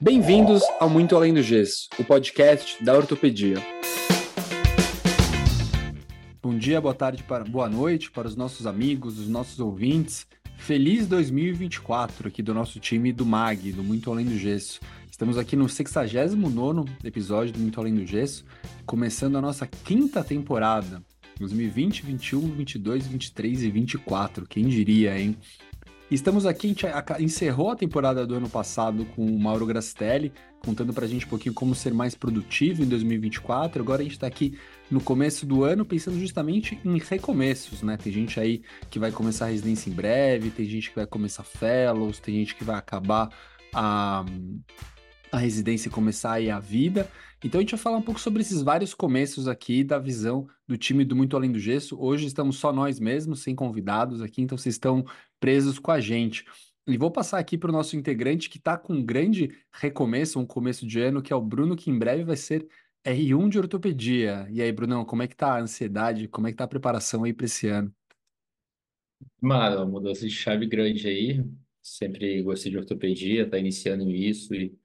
Bem-vindos ao Muito Além do Gesso, o podcast da ortopedia. Bom dia, boa tarde, boa noite para os nossos amigos, os nossos ouvintes. Feliz 2024 aqui do nosso time do MAG, do Muito Além do Gesso. Estamos aqui no 69 episódio do Muito Além do Gesso, começando a nossa quinta temporada. 2020, 21, 22, 23 e 24. Quem diria, hein? Estamos aqui, a gente encerrou a temporada do ano passado com o Mauro Grastelli, contando pra gente um pouquinho como ser mais produtivo em 2024. Agora a gente tá aqui no começo do ano pensando justamente em recomeços, né? Tem gente aí que vai começar a residência em breve, tem gente que vai começar fellows, tem gente que vai acabar a, a residência e começar aí a vida. Então a gente vai falar um pouco sobre esses vários começos aqui da visão do time do Muito Além do Gesso. Hoje estamos só nós mesmos, sem convidados aqui, então vocês estão presos com a gente. E vou passar aqui para o nosso integrante que está com um grande recomeço, um começo de ano, que é o Bruno, que em breve vai ser R1 de ortopedia. E aí, Brunão, como é que tá a ansiedade? Como é que tá a preparação aí para esse ano? Mano, mudança de chave grande aí. Sempre gostei de ortopedia, tá iniciando isso e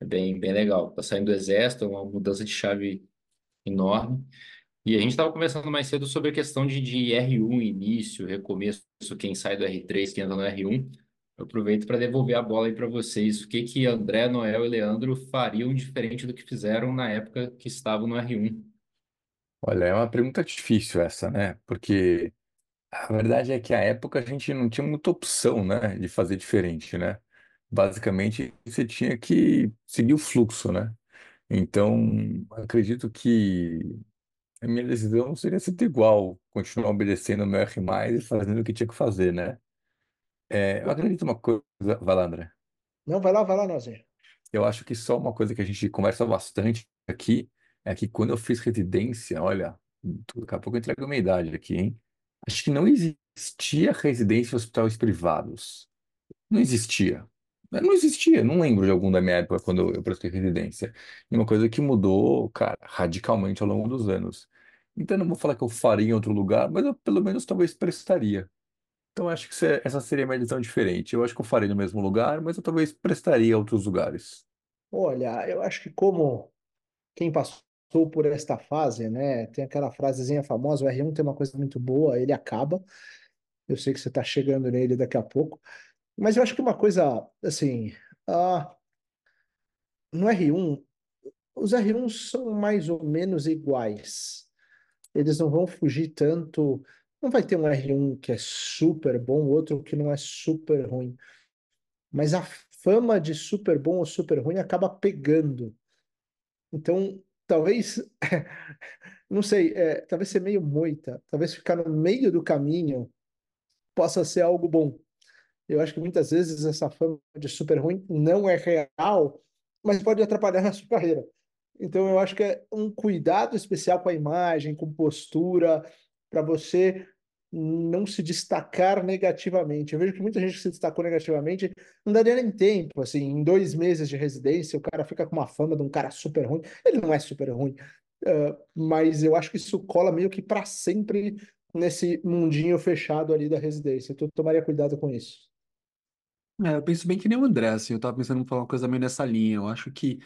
é bem, bem legal. Tá saindo do exército, é uma mudança de chave enorme. E a gente estava conversando mais cedo sobre a questão de, de R1, início, recomeço, quem sai do R3, quem entra no R1. Eu aproveito para devolver a bola aí para vocês. O que que André, Noel e Leandro fariam diferente do que fizeram na época que estavam no R1? Olha, é uma pergunta difícil essa, né? Porque a verdade é que a época a gente não tinha muita opção, né, de fazer diferente, né? Basicamente, você tinha que seguir o fluxo, né? Então, acredito que a minha decisão seria sempre igual, continuar obedecendo o meu R+, e fazendo o que tinha que fazer, né? É, eu acredito uma coisa, vai lá, André. Não, vai lá, vai lá, Nozinho. Eu acho que só uma coisa que a gente conversa bastante aqui é que quando eu fiz residência, olha, daqui a pouco eu entrego a minha idade aqui, hein? Acho que não existia residência em hospitais privados. Não existia. Não existia, não lembro de algum da minha época quando eu prestei residência. E uma coisa que mudou, cara, radicalmente ao longo dos anos. Então, não vou falar que eu faria em outro lugar, mas eu pelo menos talvez prestaria. Então, acho que é, essa seria a minha decisão diferente. Eu acho que eu faria no mesmo lugar, mas eu talvez prestaria a outros lugares. Olha, eu acho que como quem passou por esta fase, né, tem aquela frasezinha famosa, o R1 tem uma coisa muito boa, ele acaba. Eu sei que você está chegando nele daqui a pouco. Mas eu acho que uma coisa, assim, uh, no R1, os R1s são mais ou menos iguais. Eles não vão fugir tanto. Não vai ter um R1 que é super bom, outro que não é super ruim. Mas a fama de super bom ou super ruim acaba pegando. Então, talvez, não sei, é, talvez ser meio moita, talvez ficar no meio do caminho possa ser algo bom. Eu acho que muitas vezes essa fama de super ruim não é real, mas pode atrapalhar na sua carreira. Então eu acho que é um cuidado especial com a imagem, com postura, para você não se destacar negativamente. Eu vejo que muita gente que se destacou negativamente não daria nem tempo. Assim, em dois meses de residência, o cara fica com uma fama de um cara super ruim. Ele não é super ruim, uh, mas eu acho que isso cola meio que para sempre nesse mundinho fechado ali da residência. Então, tomaria cuidado com isso. É, eu penso bem que nem o André, assim, eu tava pensando em falar uma coisa meio nessa linha. Eu acho que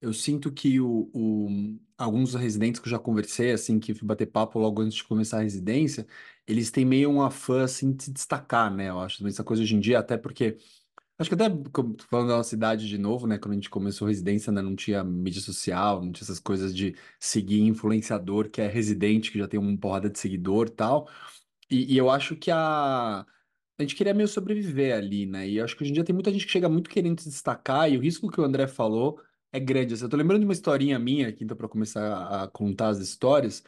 eu sinto que o, o- alguns residentes que eu já conversei, assim, que fui bater papo logo antes de começar a residência, eles têm meio uma fã, assim, de se destacar, né? Eu acho essa coisa hoje em dia, até porque, acho que até falando da nossa cidade de novo, né? Quando a gente começou a residência, né? Não tinha mídia social, não tinha essas coisas de seguir influenciador que é residente, que já tem uma porrada de seguidor e tal. E, e eu acho que a a gente queria meio sobreviver ali, né? E acho que hoje em dia tem muita gente que chega muito querendo se destacar, e o risco que o André falou é grande. Assim, eu tô lembrando de uma historinha minha aqui, então, para começar a contar as histórias.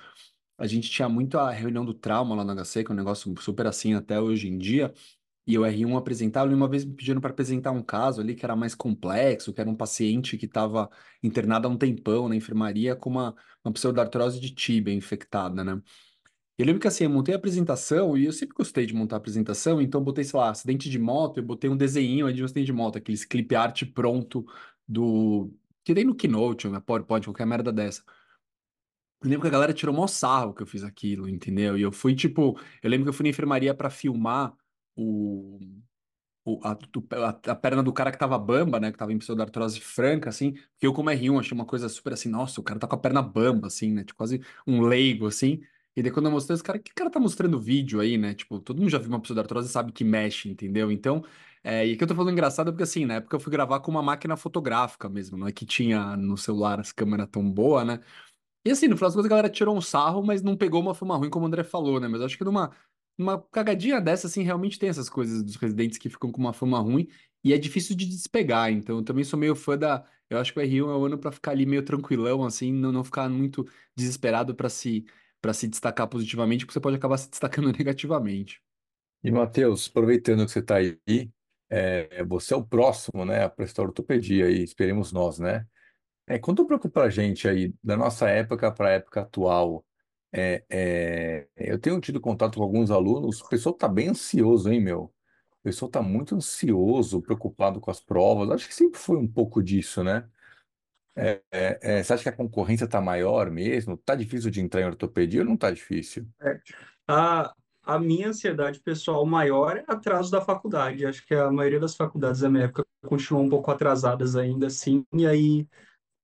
A gente tinha muito a reunião do trauma lá no HC, que é um negócio super assim até hoje em dia. E o R1 apresentava, e uma vez me pedindo para apresentar um caso ali que era mais complexo, que era um paciente que estava internado há um tempão na enfermaria com uma, uma pseudartrose de tíbia infectada, né? Eu lembro que assim, eu montei a apresentação e eu sempre gostei de montar a apresentação, então botei, sei lá, acidente de moto, eu botei um desenho de um acidente de moto, aqueles clip art pronto do. Tem no Keynote, na PowerPoint, qualquer merda dessa. Eu lembro que a galera tirou mó sarro que eu fiz aquilo, entendeu? E eu fui tipo. Eu lembro que eu fui na enfermaria para filmar o o- a, a, a perna do cara que tava bamba, né? Que tava em pseudartrose franca, assim. Porque eu, como R1, achei uma coisa super assim, nossa, o cara tá com a perna bamba, assim, né? Tipo, quase um leigo, assim. E daí quando eu mostrei, esse cara, que cara tá mostrando vídeo aí, né? Tipo, todo mundo já viu uma pseudartrose e sabe que mexe, entendeu? Então, é, e aqui eu tô falando engraçado é porque, assim, na época eu fui gravar com uma máquina fotográfica mesmo, não é que tinha no celular as câmeras tão boa, né? E assim, no final das contas, a galera tirou um sarro, mas não pegou uma fama ruim, como o André falou, né? Mas acho que numa, numa cagadinha dessa, assim, realmente tem essas coisas dos residentes que ficam com uma fama ruim e é difícil de despegar. Então, eu também sou meio fã da. Eu acho que o R1 é o ano pra ficar ali meio tranquilão, assim, não, não ficar muito desesperado pra se, para se destacar positivamente, porque você pode acabar se destacando negativamente. E, Matheus, aproveitando que você está aí, é, você é o próximo, né, a prestar ortopedia aí, esperemos nós, né? É, conta um pouco pra gente aí, da nossa época para a época atual. É, é, eu tenho tido contato com alguns alunos, o pessoal tá bem ansioso, hein, meu? O pessoal tá muito ansioso, preocupado com as provas. Acho que sempre foi um pouco disso, né? É, é, é, você acha que a concorrência tá maior mesmo? Tá difícil de entrar em ortopedia ou não tá difícil? É. A, a minha ansiedade pessoal maior é atraso da faculdade. Acho que a maioria das faculdades da minha época continuam um pouco atrasadas ainda assim, e aí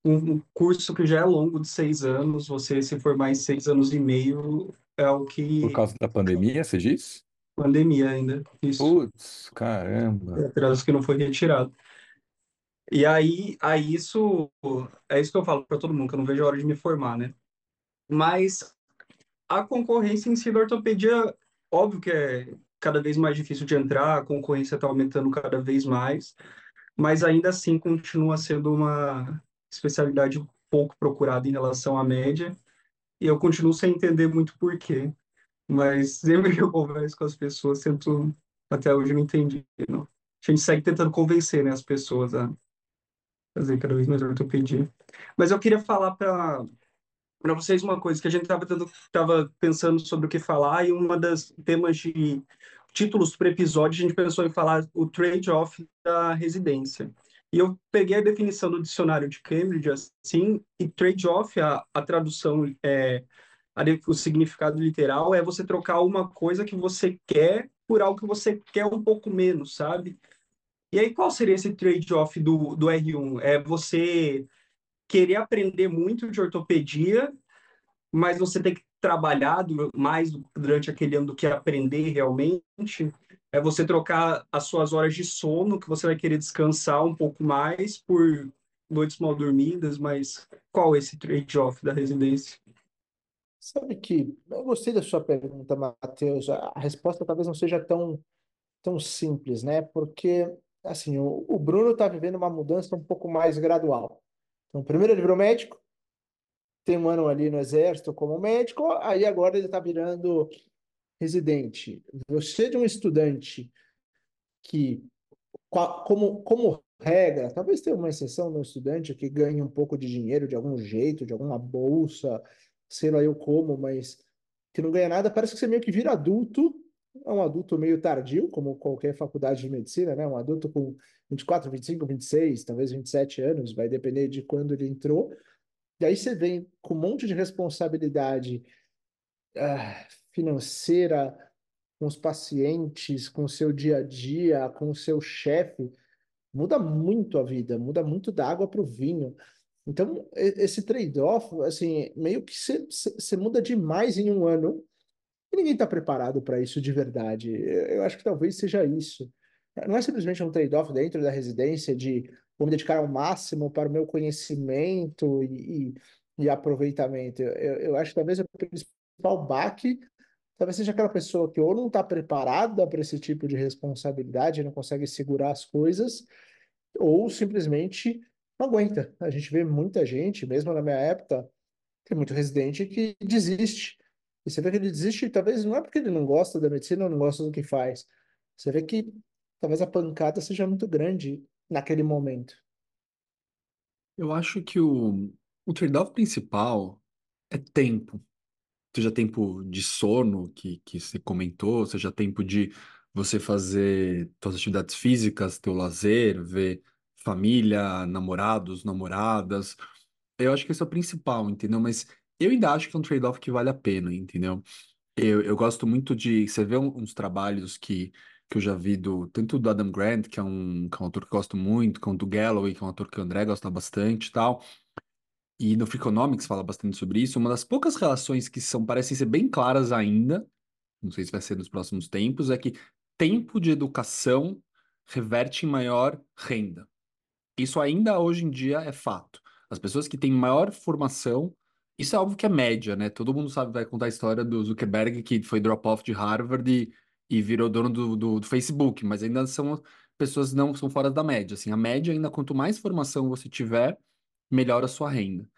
um, curso que já é longo de seis anos, você se formar em seis anos e meio é o Por que causa da pandemia, você diz? pandemia ainda. Isso, Putz, caramba. é atraso que não foi retirado. E aí, aí isso é isso que eu falo para todo mundo, que eu não vejo a hora de me formar, né? Mas a concorrência em si da ortopedia, óbvio que é cada vez mais difícil de entrar, a concorrência está aumentando cada vez mais, mas ainda assim continua sendo uma especialidade pouco procurada em relação à média, e eu continuo sem entender muito por quê. Mas sempre que eu converso com as pessoas, tento, até hoje não entendi, não. A gente segue tentando convencer, né, as pessoas a fazer cada vez mais ortopedia. Mas eu queria falar para para vocês uma coisa que a gente estava tava pensando sobre o que falar e uma das temas de títulos para episódio a gente pensou em falar o trade-off da residência. E eu peguei a definição do dicionário de Cambridge assim, e trade-off, a, a tradução é a, o significado literal é você trocar uma coisa que você quer por algo que você quer um pouco menos, sabe? E aí qual seria esse trade-off do, do R1? É você querer aprender muito de ortopedia, mas você tem que trabalhar mais durante aquele ano do que aprender realmente. É você trocar as suas horas de sono, que você vai querer descansar um pouco mais por noites mal dormidas, mas qual é esse trade-off da residência? Sabe que eu gostei da sua pergunta, Matheus. A resposta talvez não seja tão, tão simples, né? Porque, assim, o, o Bruno está vivendo uma mudança um pouco mais gradual. Então, primeiro ele virou médico, tem um ano ali no exército como médico, aí agora ele está virando residente. Você de um estudante que, como, como regra, talvez tenha uma exceção no estudante que ganhe um pouco de dinheiro de algum jeito, de alguma bolsa, sei lá eu como, mas que não ganha nada, parece que você meio que vira adulto, é um adulto meio tardio, como qualquer faculdade de medicina, né? Um adulto com 24, 25, 26, talvez 27 anos, vai depender de quando ele entrou. E aí você vem com um monte de responsabilidade uh, financeira com os pacientes, com o seu dia a dia, com o seu chefe. Muda muito a vida, muda muito da água para o vinho. Então, esse trade-off, assim, meio que você muda demais em um ano e ninguém está preparado para isso de verdade. Eu acho que talvez seja isso. Não é simplesmente um trade-off dentro da residência de vou me dedicar ao máximo para o meu conhecimento e, e, e aproveitamento. Eu, eu, acho que talvez o principal baque talvez seja aquela pessoa que ou não está preparada para esse tipo de responsabilidade, não consegue segurar as coisas, ou simplesmente não aguenta. A gente vê muita gente, mesmo na minha época, tem muito residente que desiste. E você vê que ele desiste, talvez não é porque ele não gosta da medicina ou não gosta do que faz. Você vê que talvez a pancada seja muito grande naquele momento. Eu acho que o, o trade-off principal é tempo. Seja tempo de sono, que, que você comentou, seja tempo de você fazer suas atividades físicas, teu lazer, ver família, namorados, namoradas. Eu acho que esse é o principal, entendeu? Mas eu ainda acho que é um trade-off que vale a pena, entendeu? Eu, eu gosto muito de. Você vê uns trabalhos que que eu já vi do tanto do Adam Grant, que é um, que é um autor que eu gosto muito, quanto do Galloway, que é um autor que o André gosta bastante e tal. E no Freakonomics fala bastante sobre isso. Uma das poucas relações que são parecem ser bem claras ainda, não sei se vai ser nos próximos tempos, é que tempo de educação reverte em maior renda. Isso ainda hoje em dia é fato. As pessoas que têm maior formação, isso é óbvio que é média, né? Todo mundo sabe, vai contar a história do Zuckerberg, que foi drop-off de Harvard e, e virou dono do, do, do Facebook, mas ainda são pessoas não são fora da média. Assim, a média ainda, quanto mais formação você tiver, melhor a sua renda.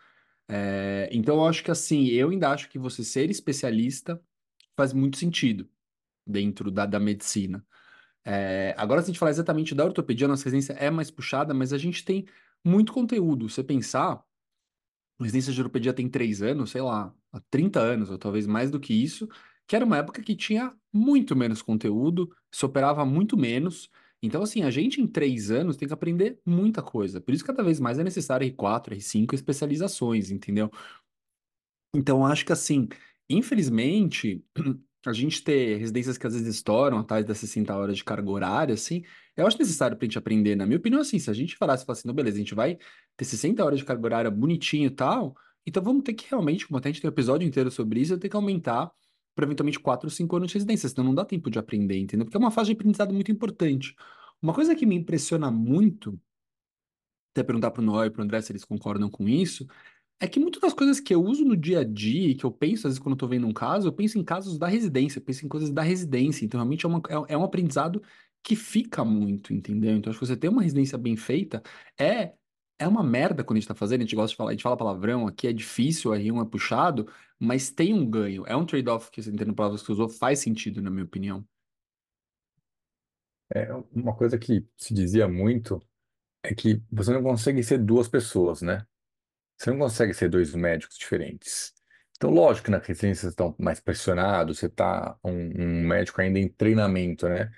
É, então, eu acho que assim, eu ainda acho que você ser especialista faz muito sentido dentro da, da medicina. É, agora, se a gente falar exatamente da ortopedia, nossa residência é mais puxada, mas a gente tem muito conteúdo. Você pensar, residência de ortopedia tem três anos, sei lá, há 30 anos, ou talvez mais do que isso, que era uma época que tinha muito menos conteúdo, se operava muito menos. Então, assim, a gente em três anos tem que aprender muita coisa. Por isso, cada vez mais é necessário R4, R5 especializações, entendeu? Então, acho que assim, infelizmente, a gente ter residências que às vezes estouram atrás das 60 horas de carga horária, assim, eu acho necessário pra gente aprender. Na minha opinião, assim, se a gente falasse, falasse assim, não, beleza, a gente vai ter 60 horas de carga horária bonitinho e tal, então vamos ter que realmente, como até a gente tem um episódio inteiro sobre isso, eu ter que aumentar para eventualmente 4 ou 5 anos de residência, senão não dá tempo de aprender, entendeu? Porque é uma fase de aprendizado muito importante. Uma coisa que me impressiona muito, até perguntar pro Noé e pro André se eles concordam com isso, é que muitas das coisas que eu uso no dia a dia e que eu penso, às vezes, quando eu tô vendo um caso, eu penso em casos da residência, eu penso em coisas da residência. Então, realmente é, uma, é, é um aprendizado que fica muito, entendeu? Então, acho que você ter uma residência bem feita é. É uma merda quando a gente tá fazendo, a gente gosta de falar, a gente fala palavrão aqui, é difícil, aí um é puxado, mas tem um ganho. É um trade-off que você entende palavras que você usou, faz sentido, na minha opinião. É, uma coisa que se dizia muito é que você não consegue ser duas pessoas, né? Você não consegue ser dois médicos diferentes. Então, lógico que na residência você está mais pressionado, você está um, um médico ainda em treinamento, né?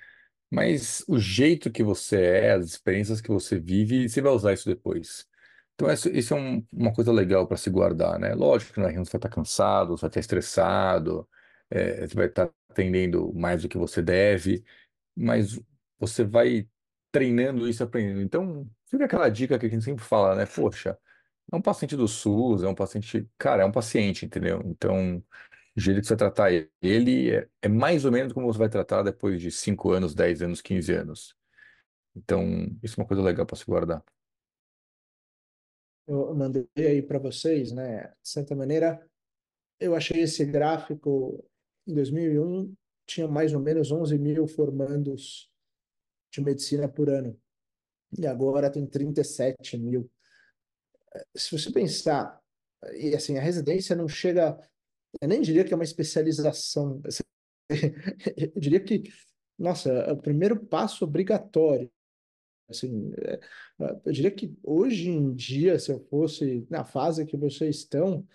Mas o jeito que você é, as experiências que você vive, você vai usar isso depois. Então, isso, isso é um- uma coisa legal para se guardar, né? Lógico que na reunião você vai estar cansado, você vai estar estressado, é, você vai estar atendendo mais do que você deve, mas você vai treinando isso, aprendendo. Então, fica aquela dica que a gente sempre fala, né? Poxa, é um paciente do SUS, é um paciente, cara, é um paciente, entendeu? Então, o jeito que você vai tratar ele é, é mais ou menos como você vai tratar depois de 5 anos, 10 anos, 15 anos. Então, isso é uma coisa legal para se guardar. Eu mandei aí para vocês, né? De certa maneira, eu achei esse gráfico em 2001 tinha mais ou menos 11 mil formandos de medicina por ano e agora tem 37 mil. Se você pensar, e assim, a residência não chega, eu nem diria que é uma especialização, eu diria que, nossa, é o primeiro passo obrigatório. Assim, é, eu diria que hoje em dia, se eu fosse na fase que vocês estão,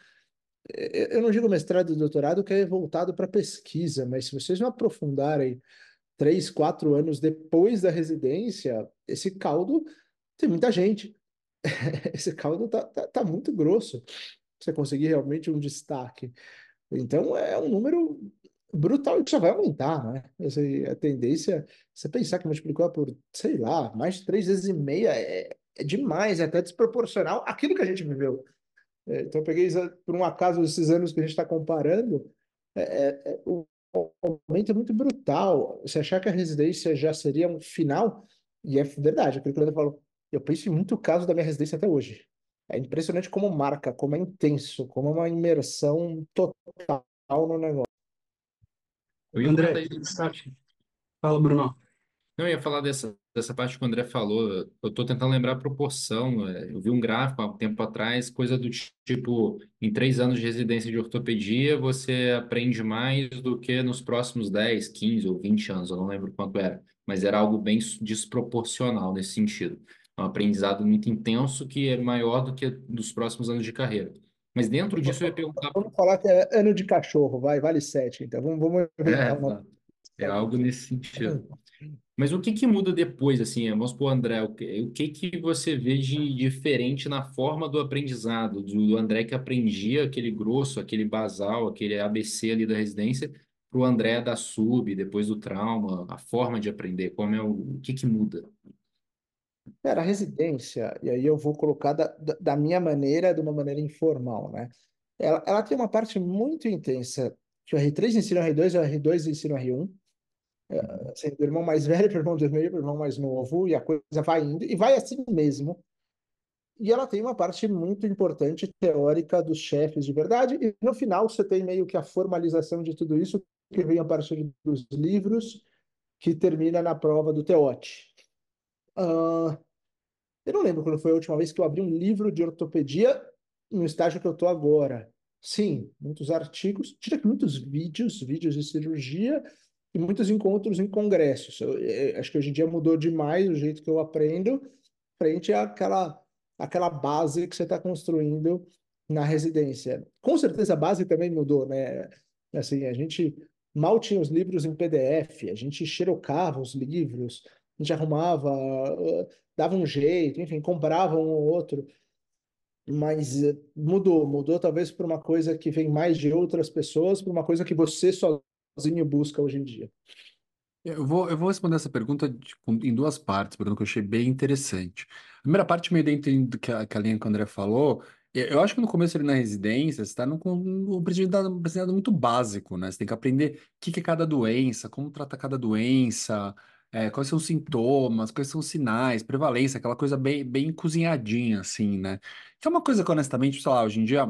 é, eu não digo mestrado e doutorado que é voltado para pesquisa, mas se vocês não aprofundarem três, quatro anos depois da residência, esse caldo tem muita gente. Esse caldo tá, tá, tá muito grosso você conseguir realmente um destaque. Então é um número brutal e que só vai aumentar, né? Essa, a tendência, você pensar que multiplicou por, sei lá, mais de três vezes e meia é, é demais, é até desproporcional àquilo que a gente viveu. É, então eu peguei por um acaso esses anos que a gente está comparando, é, é, é, o aumento é muito brutal. Você achar que a residência já seria um final, e é verdade, aquilo que o Leandro falou, eu penso em muito caso da minha residência até hoje. É impressionante como marca, como é intenso, como é uma imersão total no negócio. Eu ia André, Tati. fala, Bruno. Não, eu ia falar dessa, dessa parte que o André falou. Eu estou tentando lembrar a proporção. é, Eu vi um gráfico há um tempo atrás, coisa do tipo, em três anos de residência de ortopedia, você aprende mais do que nos próximos 10, 15 ou 20 anos, eu não lembro quanto era, mas era algo bem desproporcional nesse sentido. Um aprendizado muito intenso que é maior do que dos próximos anos de carreira. Mas dentro disso eu ia perguntar. Vamos falar que é ano de cachorro, vai, vale sete. Então vamos, vamos É, uma. é algo nesse sentido. Mas o que que muda depois, assim, vamos supor, André, o que, o que que você vê de diferente na forma do aprendizado, do, do André que aprendia aquele grosso, aquele basal, aquele ABC ali da residência, para o André da sub, depois do trauma, a forma de aprender, como é o, o que que muda? Cara, a residência, e aí eu vou colocar da, da da minha maneira, de uma maneira informal, né? Ela, ela tem uma parte muito intensa, que o R3 ensina o R2 e o R2 ensina o R1. Assim, do irmão mais velho para o irmão do meio, para o irmão mais novo, e a coisa vai indo, e vai assim mesmo. E ela tem uma parte muito importante teórica dos chefes de verdade, e no final você tem meio que a formalização de tudo isso, que vem a partir dos livros, que termina na prova do TEOT. Ah, eu não lembro quando foi a última vez que eu abri um livro de ortopedia no estágio que eu estou agora. Sim, muitos artigos, tira muitos vídeos, vídeos de cirurgia e muitos encontros em congressos. Eu, eu, acho que hoje em dia mudou demais o jeito que eu aprendo frente àquela, àquela base que você está construindo na residência. Com certeza a base também mudou, né? Assim, a gente mal tinha os livros em PDF, a gente xerocava os livros, a gente arrumava, dava um jeito, enfim, comprava um ou outro mas eh, mudou, mudou talvez para uma coisa que vem mais de outras pessoas, para uma coisa que você sozinho busca hoje em dia. Eu vou, eu vou responder essa pergunta de- em duas partes, Bruno, que eu achei bem interessante. A primeira parte, meio dentro do que a, que a linha que o André falou, eu acho que no começo ali na residência, você está num um aprendizado muito básico, né? Você tem que aprender o que que é cada doença, como trata cada doença, é, quais são os sintomas, quais são os sinais, prevalência, aquela coisa bem, bem cozinhadinha, assim, né? Que é uma coisa que, honestamente, sei lá, hoje em dia,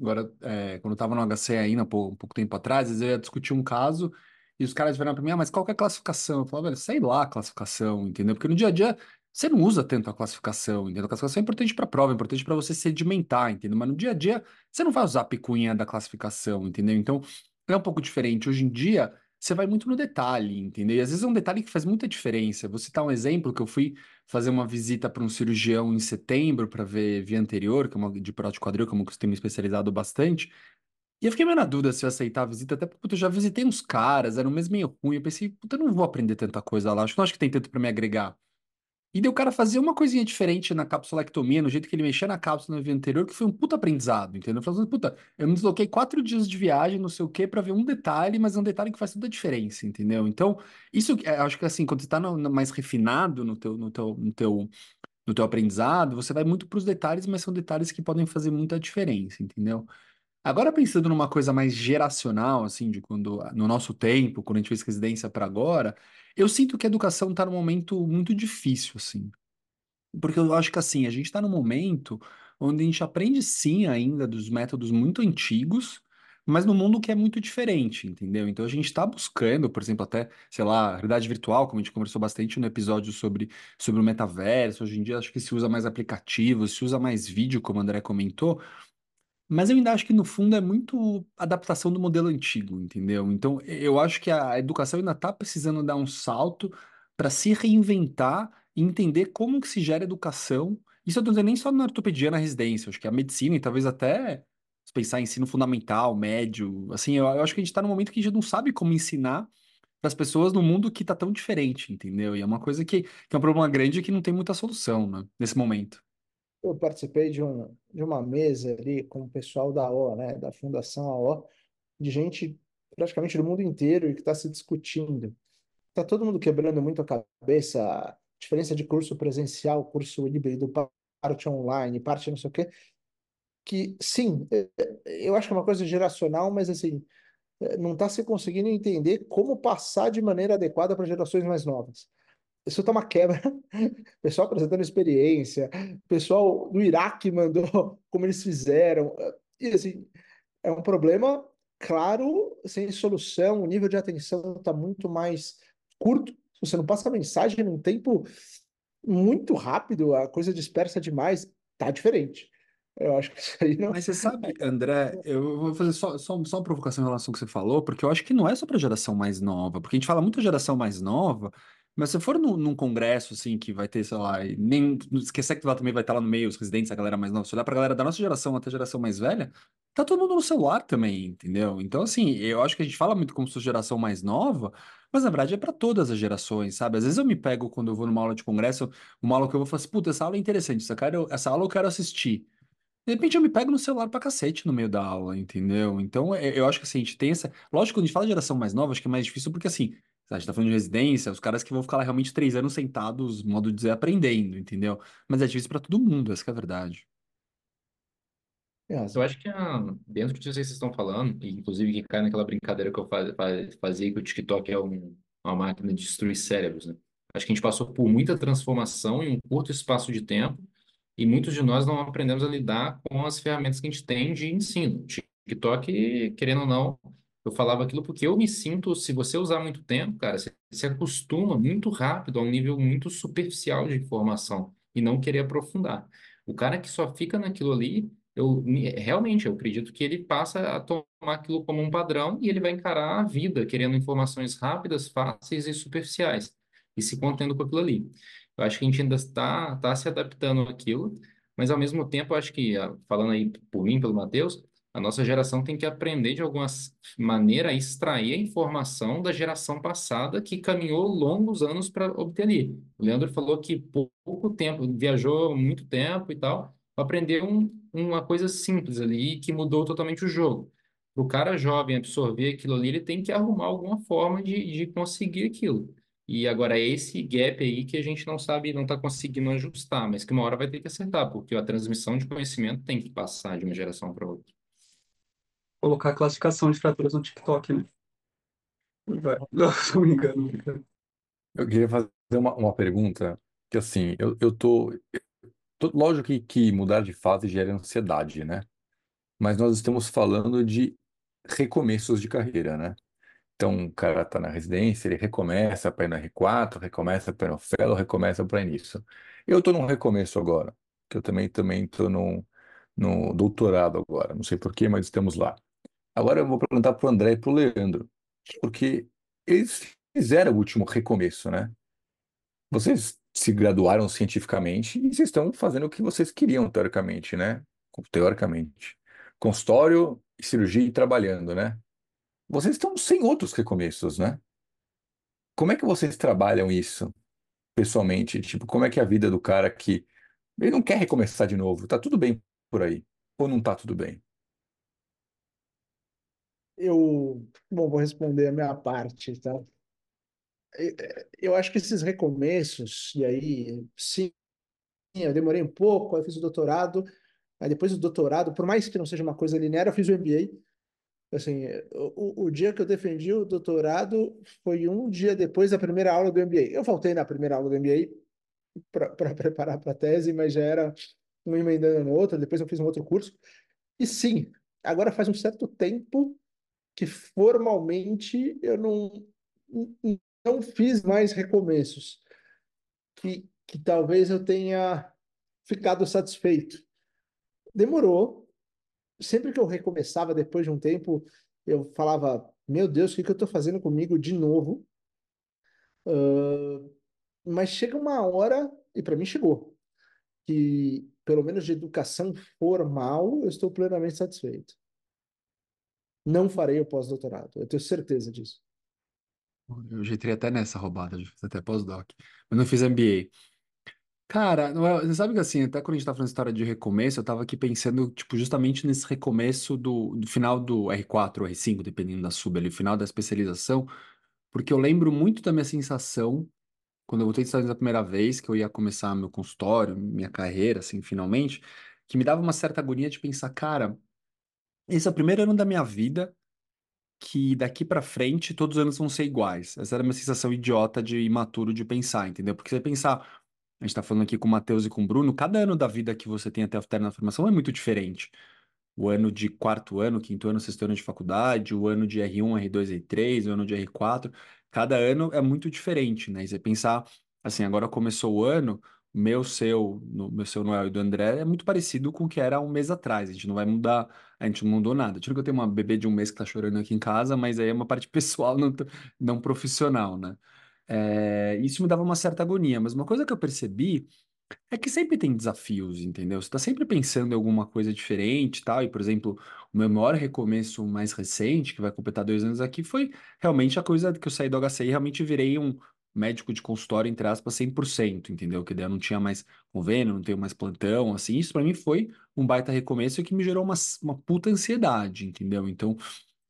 agora, é, quando eu estava no HC ainda, pô, um pouco tempo atrás, eu ia discutir um caso. E os caras vieram para mim, ah, mas qual que é a classificação? Eu falava, sei lá a classificação, entendeu? Porque no dia a dia você não usa tanto a classificação, entendeu? A classificação é importante para prova, é importante para você sedimentar, entendeu? Mas no dia a dia você não vai usar a picuinha da classificação, entendeu? Então é um pouco diferente. Hoje em dia você vai muito no detalhe, entendeu? E às vezes é um detalhe que faz muita diferença. Vou citar um exemplo que eu fui fazer uma visita para um cirurgião em setembro para ver via anterior, que é uma de prótese quadril, que é uma que eu tenho me especializado bastante. E eu fiquei meio na dúvida se eu aceitar a visita, até porque eu já visitei uns caras, era um mês meio ruim. Eu pensei, puta, eu não vou aprender tanta coisa lá, acho que não acho que tem tanto pra me agregar. E daí o cara fazia uma coisinha diferente na capsulectomia, no jeito que ele mexia na cápsula no evento anterior, que foi um puta aprendizado, entendeu? Eu falei assim, puta, eu me desloquei quatro dias de viagem, não sei o quê, pra ver um detalhe, mas é um detalhe que faz toda a diferença, entendeu? Então, isso, é, acho que assim, quando você tá no- no- mais refinado no teu, no teu, no teu, no teu aprendizado, você vai muito pros detalhes, mas são detalhes que podem fazer muita diferença, entendeu? Agora pensando numa coisa mais geracional, assim, de quando, no nosso tempo, quando a gente fez residência para agora, eu sinto que a educação está num momento muito difícil, assim. Porque eu acho que, assim, a gente está num momento onde a gente aprende, sim, ainda dos métodos muito antigos, mas num mundo que é muito diferente, entendeu? Então a gente está buscando, por exemplo, até, sei lá, realidade virtual, como a gente conversou bastante no episódio sobre, sobre o metaverso. Hoje em dia acho que se usa mais aplicativos, se usa mais vídeo, como o André comentou. Mas eu ainda acho que no fundo é muito adaptação do modelo antigo, entendeu? Então eu acho que a educação ainda está precisando dar um salto para se reinventar e entender como que se gera educação. Isso eu não dizendo nem só na ortopedia, na residência, eu acho que a medicina e talvez até se pensar em ensino fundamental, médio, assim, eu, eu acho que a gente está num momento que a gente não sabe como ensinar para as pessoas num mundo que está tão diferente, entendeu? E é uma coisa que, que é um problema grande e que não tem muita solução, né, nesse momento. Eu participei de, um, de uma mesa ali com o pessoal da O, né, da Fundação AO, de gente praticamente do mundo inteiro e que está se discutindo. Está todo mundo quebrando muito a cabeça, a diferença de curso presencial, curso híbrido, parte online, parte não sei o quê. Que, sim, é, é, eu acho que é uma coisa geracional, mas assim, é, não está se conseguindo entender como passar de maneira adequada para gerações mais novas. Isso tá uma quebra. Pessoal apresentando experiência, pessoal do Iraque mandou como eles fizeram. E assim, é um problema claro, sem solução. O nível de atenção está muito mais curto. Você não passa a mensagem num tempo muito rápido, a coisa dispersa demais, tá diferente. Eu acho que isso aí não. Mas você sabe, André, eu vou fazer só, só, só uma provocação em relação ao que você falou, porque eu acho que não é só para geração mais nova, porque a gente fala muito geração mais nova, mas se for num, num congresso, assim, que vai ter, sei lá, nem esquecer que lá também vai estar lá no meio, os residentes, a galera mais nova, se olhar pra galera da nossa geração até a geração mais velha, tá todo mundo no celular também, entendeu? Então, assim, eu acho que a gente fala muito como se fosse geração mais nova, mas na verdade é para todas as gerações, sabe? Às vezes eu me pego quando eu vou numa aula de congresso, uma aula que eu vou falar assim, puta, essa aula é interessante, essa, cara, essa aula eu quero assistir. De repente eu me pego no celular pra cacete no meio da aula, entendeu? Então é- eu acho que assim, a gente tem essa. Lógico, quando a gente fala de geração mais nova, acho que é mais difícil porque assim, a gente tá falando de residência, os caras que vão ficar lá realmente três anos sentados, modo de dizer, aprendendo, entendeu? Mas é difícil pra todo mundo, essa que é a verdade. Tem Eu acho que ah, dentro disso que vocês estão falando, e inclusive que cai naquela brincadeira que eu faz- faz- fazia que o TikTok é um- uma máquina de destruir cérebros, né? Acho que a gente passou por muita transformação em um curto espaço de tempo e muitos de nós não aprendemos a lidar com as ferramentas que a gente tem de ensino. TikTok, querendo ou não, eu falava aquilo porque eu me sinto, se você usar muito tempo, cara, você se acostuma muito rápido a um nível muito superficial de informação e não querer aprofundar. O cara que só fica naquilo ali eu me- realmente eu acredito que ele passa a tomar aquilo como um padrão e ele vai encarar a vida querendo informações rápidas, fáceis e superficiais e se contendo com aquilo ali. Eu acho que a gente ainda está tá se adaptando àquilo, mas ao mesmo tempo eu acho que ah, falando aí por mim, pelo Matheus, a nossa geração tem que aprender de alguma maneira a extrair a informação da geração passada que caminhou longos anos para obter ali. O Leandro falou que pou- pouco tempo, viajou muito tempo e tal aprender um, uma coisa simples ali que mudou totalmente o jogo. O cara jovem absorver aquilo ali, ele tem que arrumar alguma forma de, de conseguir aquilo. E agora é esse gap aí que a gente não sabe, não está conseguindo ajustar, mas que uma hora vai ter que acertar, porque a transmissão de conhecimento tem que passar de uma geração para outra. Colocar a classificação de fraturas no TikTok, né? Vai. Não, tô brincando. Eu queria fazer uma, uma pergunta que, assim, eu, eu tô, Lógico que, que mudar de fase gera ansiedade, né? Mas nós estamos falando de recomeços de carreira, né? Então, o cara tá na residência, ele recomeça para ir no R4, recomeça para ir no Fellow, recomeça para nisso. Eu tô num recomeço agora, que eu também também tô no, doutorado agora, não sei por quê, mas estamos lá. Agora eu vou perguntar pro André e pro Leandro, porque eles fizeram o último recomeço, né? Vocês se graduaram cientificamente e vocês estão fazendo o que vocês queriam, teoricamente, né? Teoricamente. Consultório, cirurgia e trabalhando, né? Vocês estão sem outros recomeços, né? Como é que vocês trabalham isso pessoalmente? Tipo, como é que é a vida do cara que ele não quer recomeçar de novo? Tá tudo bem por aí? Ou não tá tudo bem? Eu, bom, vou responder a minha parte, tá? Eu eu acho que esses recomeços, e aí, sim, eu demorei um pouco, aí fiz o doutorado, aí depois do doutorado, por mais que não seja uma coisa linear, eu fiz o MBA. Assim, o, o dia que eu defendi o doutorado foi um dia depois da primeira aula do MBA. Eu faltei na primeira aula do MBA para preparar para a tese, mas já era um emendando no outro, depois eu fiz um outro curso. E sim, agora faz um certo tempo que formalmente eu não, não fiz mais recomeços, que, que talvez eu tenha ficado satisfeito. Demorou. Sempre que eu recomeçava depois de um tempo, eu falava: Meu Deus, o que eu estou fazendo comigo de novo? Uh, mas chega uma hora, e para mim chegou, que pelo menos de educação formal eu estou plenamente satisfeito. Não farei o pós-doutorado, eu tenho certeza disso. Eu já entrei até nessa roubada, fiz até pós-doc. Mas não fiz MBA. Cara, é- você sabe que assim, até quando a gente tá falando história de recomeço, eu tava aqui pensando, tipo, justamente nesse recomeço do, do final do R4 ou R5, dependendo da sub ali, final da especialização, porque eu lembro muito da minha sensação quando eu voltei dos Estados Unidos a primeira vez, que eu ia começar meu consultório, minha carreira, assim, finalmente, que me dava uma certa agonia de pensar, cara, esse é o primeiro ano da minha vida que daqui pra frente todos os anos vão ser iguais. Essa era a minha sensação idiota de imaturo de pensar, entendeu? Porque você pensar, a gente tá falando aqui com o Matheus e com o Bruno, cada ano da vida que você tem até o término da formação é muito diferente. O ano de quarto ano, quinto ano, sexto ano de faculdade, o ano de R1, R2, R3, o ano de R4, cada ano é muito diferente, né? E você pensar, assim, agora começou o ano, meu, seu, no, meu, seu Noel e do André é muito parecido com o que era um mês atrás. A gente não vai mudar, a gente não mudou nada. Tiro que eu tenho uma bebê de um mês que tá chorando aqui em casa, mas aí é uma parte pessoal, não, não profissional, né? É, isso me dava uma certa agonia, mas uma coisa que eu percebi é que sempre tem desafios, entendeu? Você tá sempre pensando em alguma coisa diferente e tal. E, por exemplo, o meu maior recomeço mais recente, que vai completar dois anos aqui, foi realmente a coisa que eu saí do HCI e realmente virei um, médico de consultório, entre aspas, 100%, entendeu? Que daí eu não tinha mais convênio, não tenho mais plantão, assim. Isso para mim foi um baita recomeço que me gerou uma, uma puta ansiedade, entendeu? Então,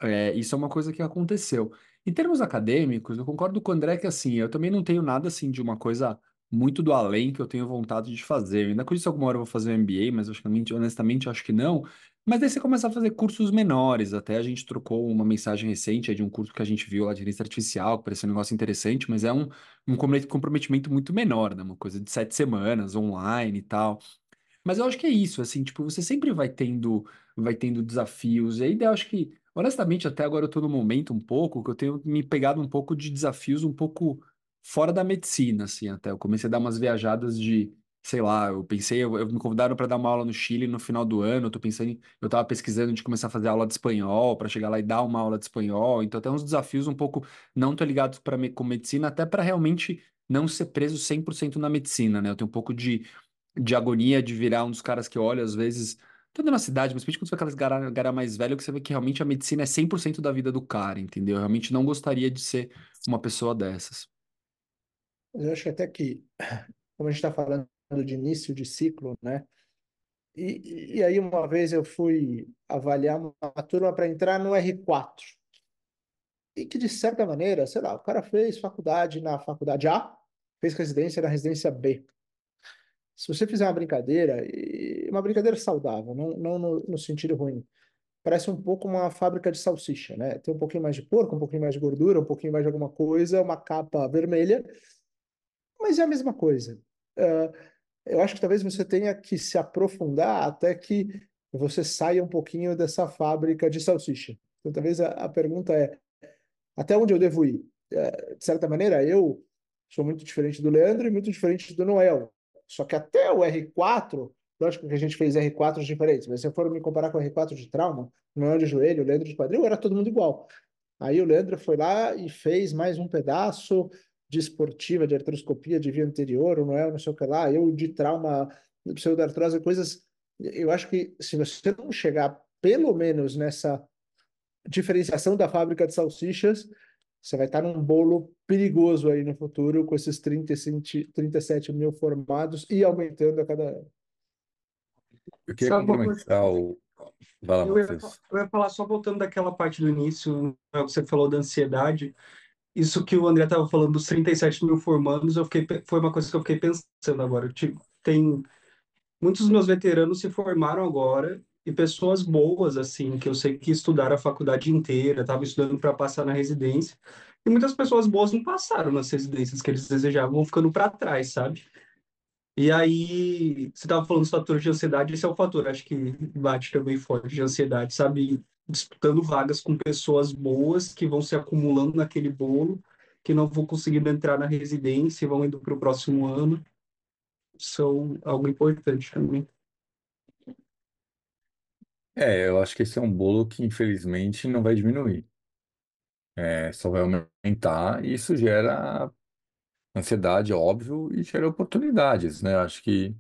é, isso é uma coisa que aconteceu. Em termos acadêmicos, eu concordo com o André que, assim, eu também não tenho nada, assim, de uma coisa muito do além que eu tenho vontade de fazer. Eu ainda acredito que alguma hora eu vou fazer um MBA, mas honestamente, honestamente, acho que não. Mas daí você começa a fazer cursos menores. Até a gente trocou uma mensagem recente de um curso que a gente viu lá de inteligência artificial, que pareceu um negócio interessante, mas é um, um comprometimento muito menor, né? Uma coisa de sete semanas, online e tal. Mas eu acho que é isso, assim, tipo, você sempre vai tendo, vai tendo desafios. E aí eu acho que, honestamente, até agora eu tô no momento um pouco que eu tenho me pegado um pouco de desafios um pouco fora da medicina, assim, até. Eu comecei a dar umas viajadas de sei lá, eu pensei, eu, eu me convidaram para dar uma aula no Chile no final do ano, eu tô pensando, em, eu tava pesquisando de começar a fazer aula de espanhol, para chegar lá e dar uma aula de espanhol, então tem uns desafios um pouco não tô ligado para me, com medicina, até para realmente não ser preso 100% na medicina, né? Eu tenho um pouco de, de agonia de virar um dos caras que olha, às vezes, tanto na cidade, mas principalmente quando você vê aquelas gara mais velho, que você vê que realmente a medicina é 100% da vida do cara, entendeu? Eu realmente não gostaria de ser uma pessoa dessas. Eu acho até que, como a gente está falando de início de ciclo, né? E, e aí uma vez eu fui avaliar uma, turma para entrar no R4. E que, de certa maneira, sei lá, o cara fez faculdade na faculdade A, fez residência na residência B. Se você fizer uma brincadeira, uma brincadeira saudável, não, não no, no sentido ruim, parece um pouco uma fábrica de salsicha, né? Tem um pouquinho mais de porco, um pouquinho mais de gordura, um pouquinho mais de alguma coisa, uma capa vermelha, mas é a mesma coisa. Uh, eu acho que talvez você tenha que se aprofundar até que você saia um pouquinho dessa fábrica de salsicha. Então, talvez a, a pergunta é: até onde eu devo ir? É, de certa maneira, eu sou muito diferente do Leandro e muito diferente do Noel. Só que até o R4, lógico que a gente fez R4 diferentes, mas se eu for me comparar com o R4 de trauma, Noel de joelho, o Leandro de quadril, era todo mundo igual. Aí o Leandro foi lá e fez mais um pedaço, de esportiva, de artroscopia de via anterior, ou não é, não sei o que lá, eu de trauma, pseudartrose, coisas. Eu acho que se você não chegar pelo menos nessa diferenciação da fábrica de salsichas, você vai estar num bolo perigoso aí no futuro com esses 37, 37 mil formados e aumentando a cada ano. Eu queria complementar o. Vai lá, eu, ia, eu ia falar só voltando daquela parte do início, né, você falou da ansiedade isso que o André estava falando dos 37 mil formandos, eu fiquei, foi uma coisa que eu fiquei pensando agora. Tipo, tem muitos dos meus veteranos se formaram agora e pessoas boas, assim, que eu sei que estudaram a faculdade inteira, estavam estudando para passar na residência. E muitas pessoas boas não passaram nas residências que eles desejavam, ficando para trás, sabe? E aí, você estava falando dos fatores de ansiedade, esse é o fator, acho que bate também forte de ansiedade, sabe? Disputando vagas com pessoas boas que vão se acumulando naquele bolo, que não vão conseguindo entrar na residência e vão indo para o próximo ano. São algo importante também. É, eu acho que esse é um bolo que infelizmente não vai diminuir. É, só vai aumentar e isso gera ansiedade, óbvio, e gera oportunidades, né? Acho que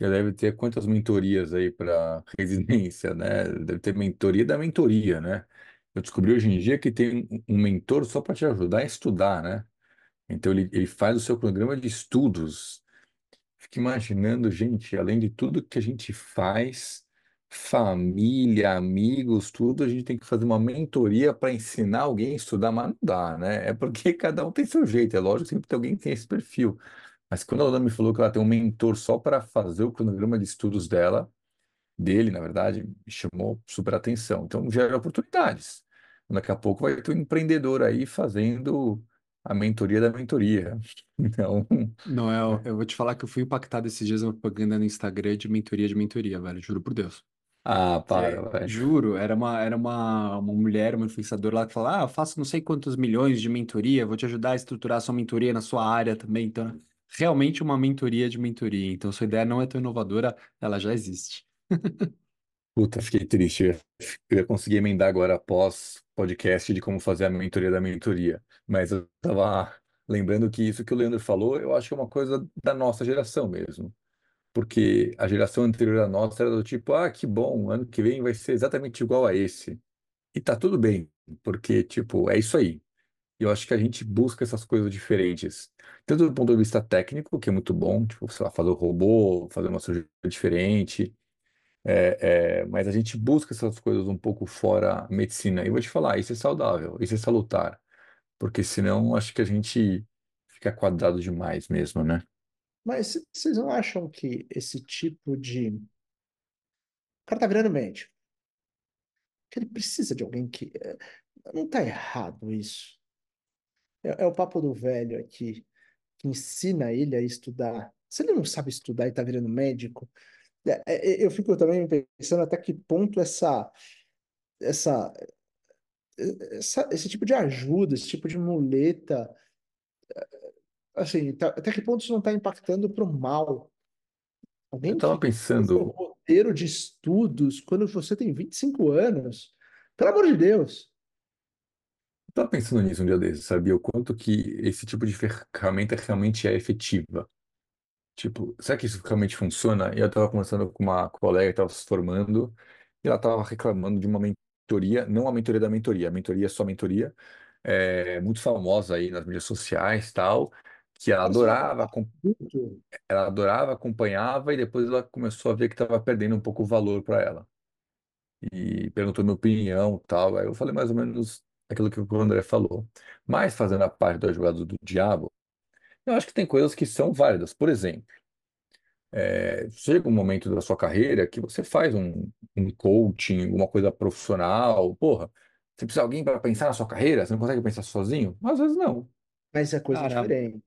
já deve ter quantas mentorias aí para residência, né? Deve ter mentoria da mentoria, né? Eu descobri hoje em dia que tem um mentor só para te ajudar a estudar, né? Então ele, ele faz o seu programa de estudos. Fico imaginando, gente, além de tudo que a gente faz, família, amigos, tudo, a gente tem que fazer uma mentoria para ensinar alguém a estudar, mas não dá, né? É porque cada um tem seu jeito, é lógico sempre tem alguém que tem esse perfil. Mas quando a Luna me falou que ela tem um mentor só para fazer o cronograma de estudos dela, dele, na verdade, me chamou super atenção. Então, gera oportunidades. Daqui a pouco vai ter um empreendedor aí fazendo a mentoria da mentoria. Então, Não, eu, eu vou te falar que eu fui impactado esses dias uma propaganda no Instagram de mentoria de mentoria, velho, juro por Deus. ah, É, para, velho. juro, era uma, era uma, uma mulher, uma influenciadora lá que falava, ah, eu faço não sei quantos milhões de mentoria, vou te ajudar a estruturar a sua mentoria na sua área também, então, realmente uma mentoria de mentoria, então sua ideia não é tão inovadora, ela já existe. Puta, fiquei triste. Eu ia conseguir emendar agora após podcast de como fazer a mentoria da mentoria. Mas eu tava lembrando que isso que o Leandro falou, eu acho que é uma coisa da nossa geração mesmo. Porque a geração anterior à nossa era do tipo, ah, que bom, ano que vem vai ser exatamente igual a esse. E tá tudo bem, porque, tipo, é isso aí. E eu acho que a gente busca essas coisas diferentes. Tanto do ponto de vista técnico, que é muito bom, tipo, sei lá, fazer o robô, fazer uma cirurgia diferente, é, é, mas a gente busca essas coisas um pouco fora medicina. E eu vou te falar, isso é saudável, isso é salutar, porque senão acho que a gente fica quadrado demais mesmo, né? Mas vocês não acham que esse tipo de. O cara tá virando médico, que ele precisa de alguém que. eh, Não tá errado isso. É, é o papo do velho aqui, que ensina ele a estudar. Se ele não sabe estudar e tá virando médico, é, é, eu fico também pensando até que ponto essa, essa, essa- esse tipo de ajuda, esse tipo de muleta, assim, tá- até que ponto isso não está impactando para o mal? Eu Alguém tava que faz um pensando, roteiro de estudos quando você tem 25 anos, pelo amor de Deus. Eu tava pensando nisso um dia desses, sabia? O quanto que esse tipo de ferramenta realmente é efetiva. Tipo, será que isso realmente funciona? E eu estava conversando com uma colega que estava se formando e ela estava reclamando de uma mentoria, não a mentoria da mentoria, a mentoria é só mentoria, é, muito famosa aí nas mídias sociais e tal, que ela adorava, acom- ela adorava, acompanhava e depois ela começou a ver que estava perdendo um pouco o valor para ela. E perguntou minha opinião e tal. Aí eu falei mais ou menos aquilo que o André falou. Mas fazendo a parte do advogado do diabo, eu acho que tem coisas que são válidas. Por exemplo, É, chega um momento da sua carreira que você faz um, um coaching, alguma coisa profissional. Porra, você precisa de alguém para pensar na sua carreira? Você não consegue pensar sozinho? Às vezes não. Mas é coisa Cara, diferente.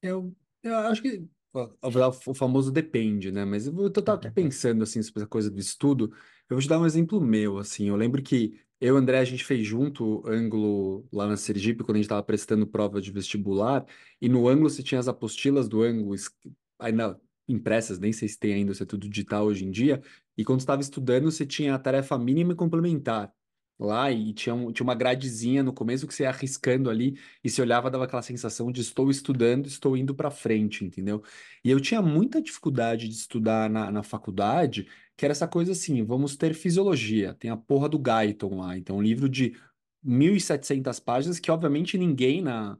Eu, eu acho que o famoso depende, né? Mas eu tava aqui pensando assim sobre essa coisa do estudo. Eu vou te dar um exemplo meu, assim. Eu lembro que eu e André a gente fez junto ângulo lá na Sergipe quando a gente estava prestando prova de vestibular. E no ângulo você tinha as apostilas do ângulo ainda impressas, nem sei se tem ainda, se é tudo digital hoje em dia. E quando estava estudando você tinha a tarefa mínima e complementar. Lá e tinha, um- tinha uma gradezinha no começo que você ia arriscando ali e se olhava, dava aquela sensação de estou estudando, estou indo para frente, entendeu? E eu tinha muita dificuldade de estudar na, na faculdade, que era essa coisa assim, vamos ter fisiologia, tem a porra do Guyton lá, então um livro de 1.700 páginas que obviamente ninguém na,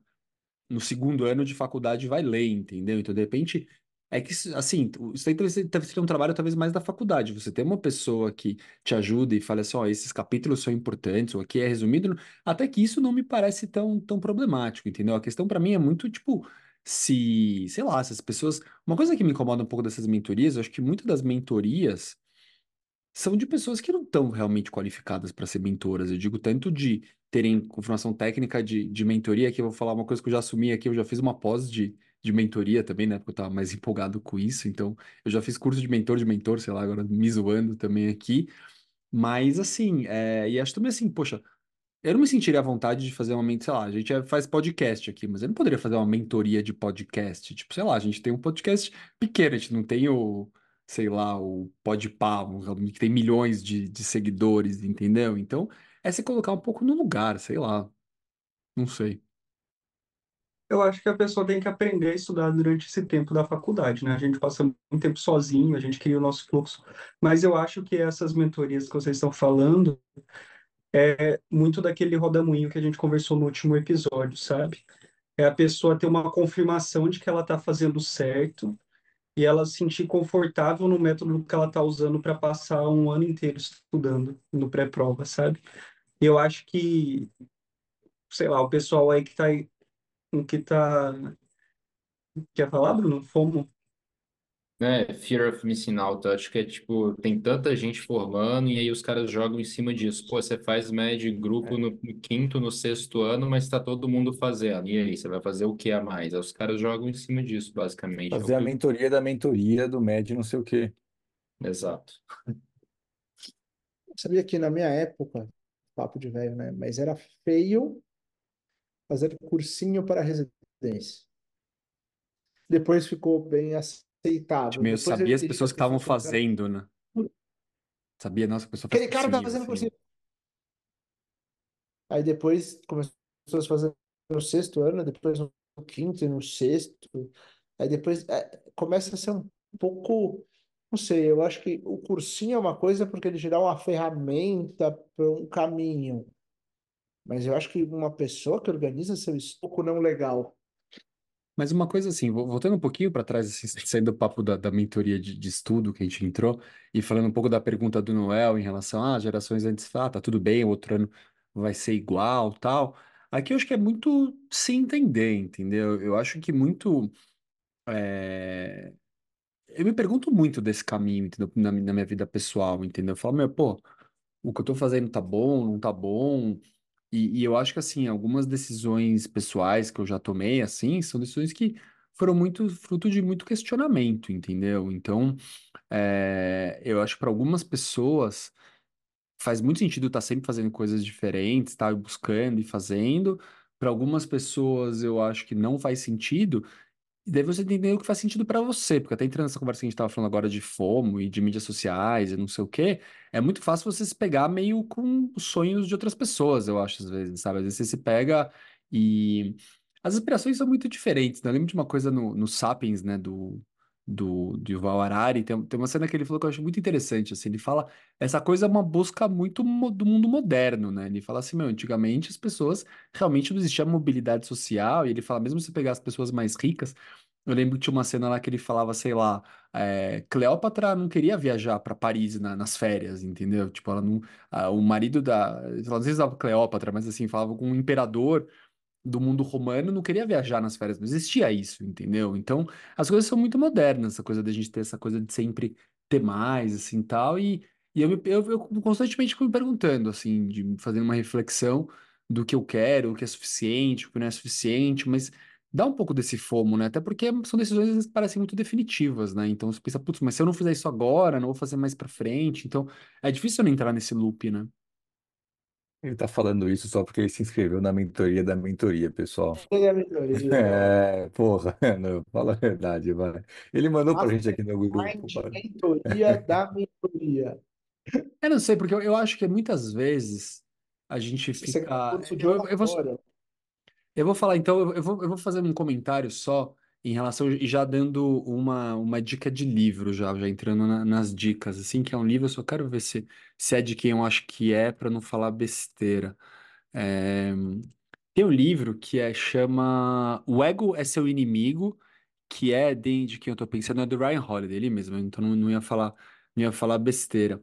no segundo ano de faculdade vai ler, entendeu? Então, de repente, é que, assim, isso aí deve ser um trabalho talvez mais da faculdade. Você tem uma pessoa que te ajuda e fala assim, ó, esses capítulos são importantes, ou aqui é resumido, até que isso não me parece tão, tão problemático, entendeu? A questão para mim é muito, tipo, se, sei lá, se as pessoas... Uma coisa que me incomoda um pouco dessas mentorias, eu acho que muitas das mentorias são de pessoas que não estão realmente qualificadas para ser mentoras. Eu digo tanto de terem formação técnica de, de mentoria, que eu vou falar uma coisa que eu já assumi aqui, eu já fiz uma pós de, de mentoria também, né? Porque eu estava mais empolgado com isso, então eu já fiz curso de mentor de mentor, sei lá, agora me zoando também aqui. Mas assim, é, e acho também assim, poxa, eu não me sentiria à vontade de fazer uma, men- sei lá, a gente é- faz podcast aqui, mas eu não poderia fazer uma mentoria de podcast. Tipo, sei lá, a gente tem um podcast pequeno, a gente não tem o, sei lá, o Podpah, um- que tem milhões de, de seguidores, entendeu? Então, é se colocar um pouco no lugar, sei lá, não sei. Eu acho que a pessoa tem que aprender a estudar durante esse tempo da faculdade, né? A gente passa muito tempo sozinho, a gente cria o nosso fluxo, mas eu acho que essas mentorias que vocês estão falando é muito daquele rodamuinho que a gente conversou no último episódio, sabe? É a pessoa ter uma confirmação de que ela está fazendo certo e ela se sentir confortável no método que ela está usando para passar um ano inteiro estudando no pré-prova, sabe? Eu acho que, sei lá, o pessoal aí que está que tá quer falar, Bruno? FOMO. É, Fear of Missing Out, eu acho que é tipo, tem tanta gente formando e aí os caras jogam em cima disso. Pô, você faz média grupo no no quinto, no sexto ano, mas tá todo mundo fazendo. E aí, você vai fazer o que a mais? Aí os caras jogam em cima disso, basicamente. É o Fazer a que- mentoria da mentoria do MED não sei o quê. Exato. Sabia que na minha época, papo de velho, né? Mas era feio fazer cursinho para residência. Depois ficou bem aceitável. Tipo, eu Depois sabia as pessoas que estavam fazendo, né? Sabia, nossa, a pessoa Aquele cara tá fazendo assim. cursinho. Aí depois começou a fazer no sexto ano, depois no quinto e no sexto. Aí depois é, começa a ser um pouco, não sei, eu acho que o cursinho é uma coisa porque ele te dá uma ferramenta para um caminho. Mas eu acho que uma pessoa que organiza seu estoco não legal. Mas uma coisa assim, vo- voltando um pouquinho para trás, assim, saindo do papo da, da mentoria de, de estudo que a gente entrou, e falando um pouco da pergunta do Noel em relação a gerações antes, ah, tá tudo bem, o outro ano vai ser igual, tal. Aqui eu acho que é muito se entender, entendeu? Eu acho que muito. é, Eu me pergunto muito desse caminho, entendeu? Na, na minha vida pessoal, entendeu? Eu falo, meu, pô, o que eu tô fazendo tá bom, não tá bom? E, e eu acho que, assim, algumas decisões pessoais que eu já tomei, assim, são decisões que foram muito fruto de muito questionamento, entendeu? Então, é, eu acho que para algumas pessoas faz muito sentido estar sempre fazendo coisas diferentes, estar buscando e fazendo. Para algumas pessoas, eu acho que não faz sentido. E daí você entender o que faz sentido pra você, porque até entrando nessa conversa que a gente tava falando agora de FOMO e de mídias sociais e não sei o quê, é muito fácil você se pegar meio com os sonhos de outras pessoas, eu acho, às vezes, sabe? Às vezes você se pega e as aspirações são muito diferentes, né? Eu lembro de uma coisa no, no Sapiens, né, do, do, do Yuval Harari, tem, tem uma cena que ele falou que eu acho muito interessante, assim, ele fala, essa coisa é uma busca muito mo- do mundo moderno, né? Ele fala assim, meu, antigamente as pessoas realmente não existia mobilidade social, e ele fala, mesmo se pegar as pessoas mais ricas, eu lembro que tinha uma cena lá que ele falava, sei lá, é, Cleópatra não queria viajar para Paris na- nas férias, entendeu? Tipo, ela não, ah, o marido da, não sei se Cleópatra, mas assim, falava com o imperador do mundo romano não queria viajar nas férias, não existia isso, entendeu? Então, as coisas são muito modernas, essa coisa da gente ter essa coisa de sempre ter mais, assim, tal, e, e eu, eu, eu constantemente fico me perguntando, assim, de fazendo uma reflexão do que eu quero, o que é suficiente, o que não é suficiente, mas dá um pouco desse fomo, né? Até porque são decisões que parecem muito definitivas, né? Então você pensa, putz, mas se eu não fizer isso agora, não vou fazer mais pra frente, então é difícil eu não entrar nesse loop, né? Ele tá falando isso só porque ele se inscreveu na mentoria da mentoria, pessoal. Tem a melhoria. É, porra, não, fala a verdade, vai. Ele mandou pra gente aqui no grupo, cara. mentoria da mentoria. Eu não sei, porque eu, eu acho que muitas vezes a gente Você quer fica. curso de Eu, eu vou, oratória? eu vou falar, então, eu, eu vou, eu vou fazer um comentário só em relação, e já dando uma, uma dica de livro, já, já entrando na- nas dicas, assim, que é um livro, eu só quero ver se, se é de quem eu acho que é, para não falar besteira. É, tem um livro que é, chama O Ego é Seu Inimigo, que é de, de quem eu tô pensando, é do Ryan Holiday, ele mesmo, então não, não ia falar, não ia falar besteira.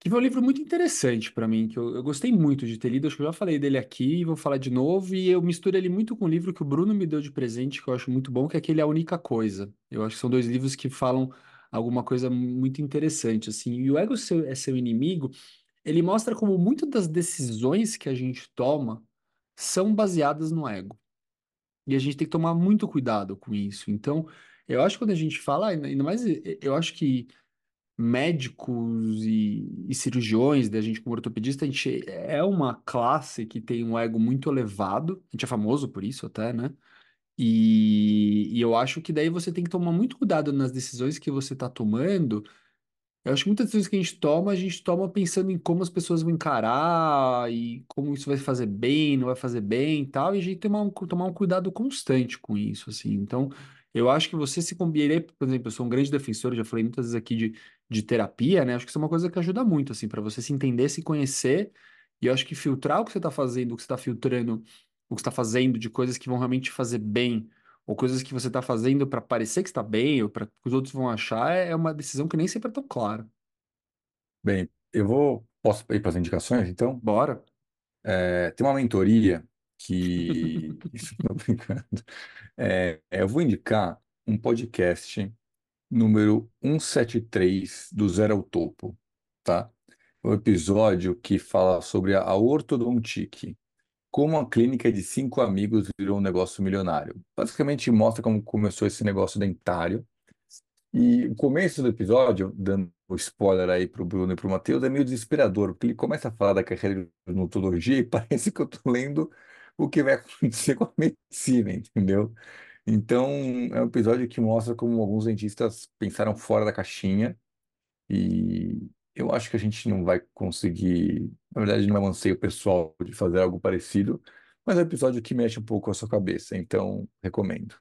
Que foi um livro muito interessante para mim, que eu, eu gostei muito de ter lido. Acho que eu já falei dele aqui, vou falar de novo. E eu misturo ele muito com um livro que o Bruno me deu de presente, que eu acho muito bom, que é aquele A Única Coisa. Eu acho que são dois livros que falam alguma coisa muito interessante, assim. E o Ego Seu- é Seu Inimigo, ele mostra como muitas das decisões que a gente toma são baseadas no ego. E a gente tem que tomar muito cuidado com isso. Então, eu acho que quando a gente fala, ainda mais, eu acho que médicos e, e cirurgiões, da gente como ortopedista, a gente é uma classe que tem um ego muito elevado, a gente é famoso por isso até, né? E, e eu acho que daí você tem que tomar muito cuidado nas decisões que você está tomando, eu acho que muitas vezes que a gente toma, a gente toma pensando em como as pessoas vão encarar e como isso vai fazer bem, não vai fazer bem e tal, e a gente tomar um, tomar um cuidado constante com isso, assim. Então, eu acho que você se combina, por exemplo, eu sou um grande defensor, já falei muitas vezes aqui de, de terapia, né? Acho que isso é uma coisa que ajuda muito, assim, para você se entender, se conhecer, e eu acho que filtrar o que você está fazendo, o que você está filtrando, o que você está fazendo de coisas que vão realmente te fazer bem ou coisas que você está fazendo para parecer que está bem, ou para que os outros vão achar, é é uma decisão que nem sempre é tão clara. Bem, eu vou. Posso ir para as indicações, então? Bora. É, tem uma mentoria que. Tô brincando. É, eu vou indicar um podcast número 173 do Zero ao Topo, tá? Um episódio que fala sobre a, ortodontique, como a clínica de cinco amigos virou um negócio milionário. Basicamente mostra como começou esse negócio dentário. E o começo do episódio, dando o spoiler aí pro Bruno e pro Matheus, é meio desesperador, porque ele começa a falar da carreira de odontologia e parece que eu tô lendo o que vai acontecer com a medicina, entendeu? Então, é um episódio que mostra como alguns dentistas pensaram fora da caixinha e eu acho que a gente não vai conseguir, na verdade, não é um anseio pessoal de fazer algo parecido, mas é um episódio que mexe um pouco a sua cabeça, então recomendo.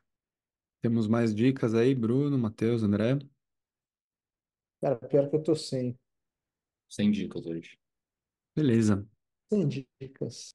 Temos mais dicas aí, Bruno, Matheus, André. Cara, pior que eu tô sem. Sem dicas hoje. Beleza. sem dicas.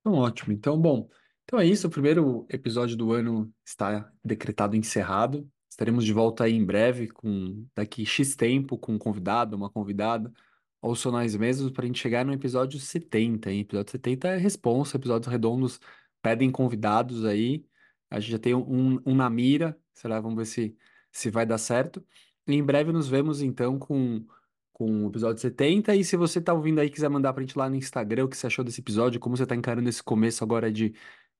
Então, ótimo. Então, bom, então é isso. O primeiro episódio do ano está decretado encerrado. Estaremos de volta aí em breve, com daqui X tempo, com um convidado, uma convidada, ou só nós mesmos, para a gente chegar no episódio 70, hein? Episódio 70 é responsa, episódios redondos pedem convidados aí. A gente já tem um, um na mira, será? Vamos ver se, se vai dar certo. E em breve nos vemos então com, com o episódio 70. E se você tá ouvindo aí quiser mandar pra gente lá no Instagram o que você achou desse episódio, como você tá encarando esse começo agora de,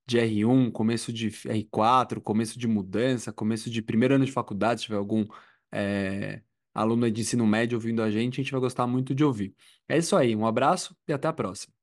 de R1, começo de R4, começo de mudança, começo de primeiro ano de faculdade, se tiver algum é, aluno de ensino médio ouvindo a gente, a gente vai gostar muito de ouvir. É isso aí, um abraço e até a próxima.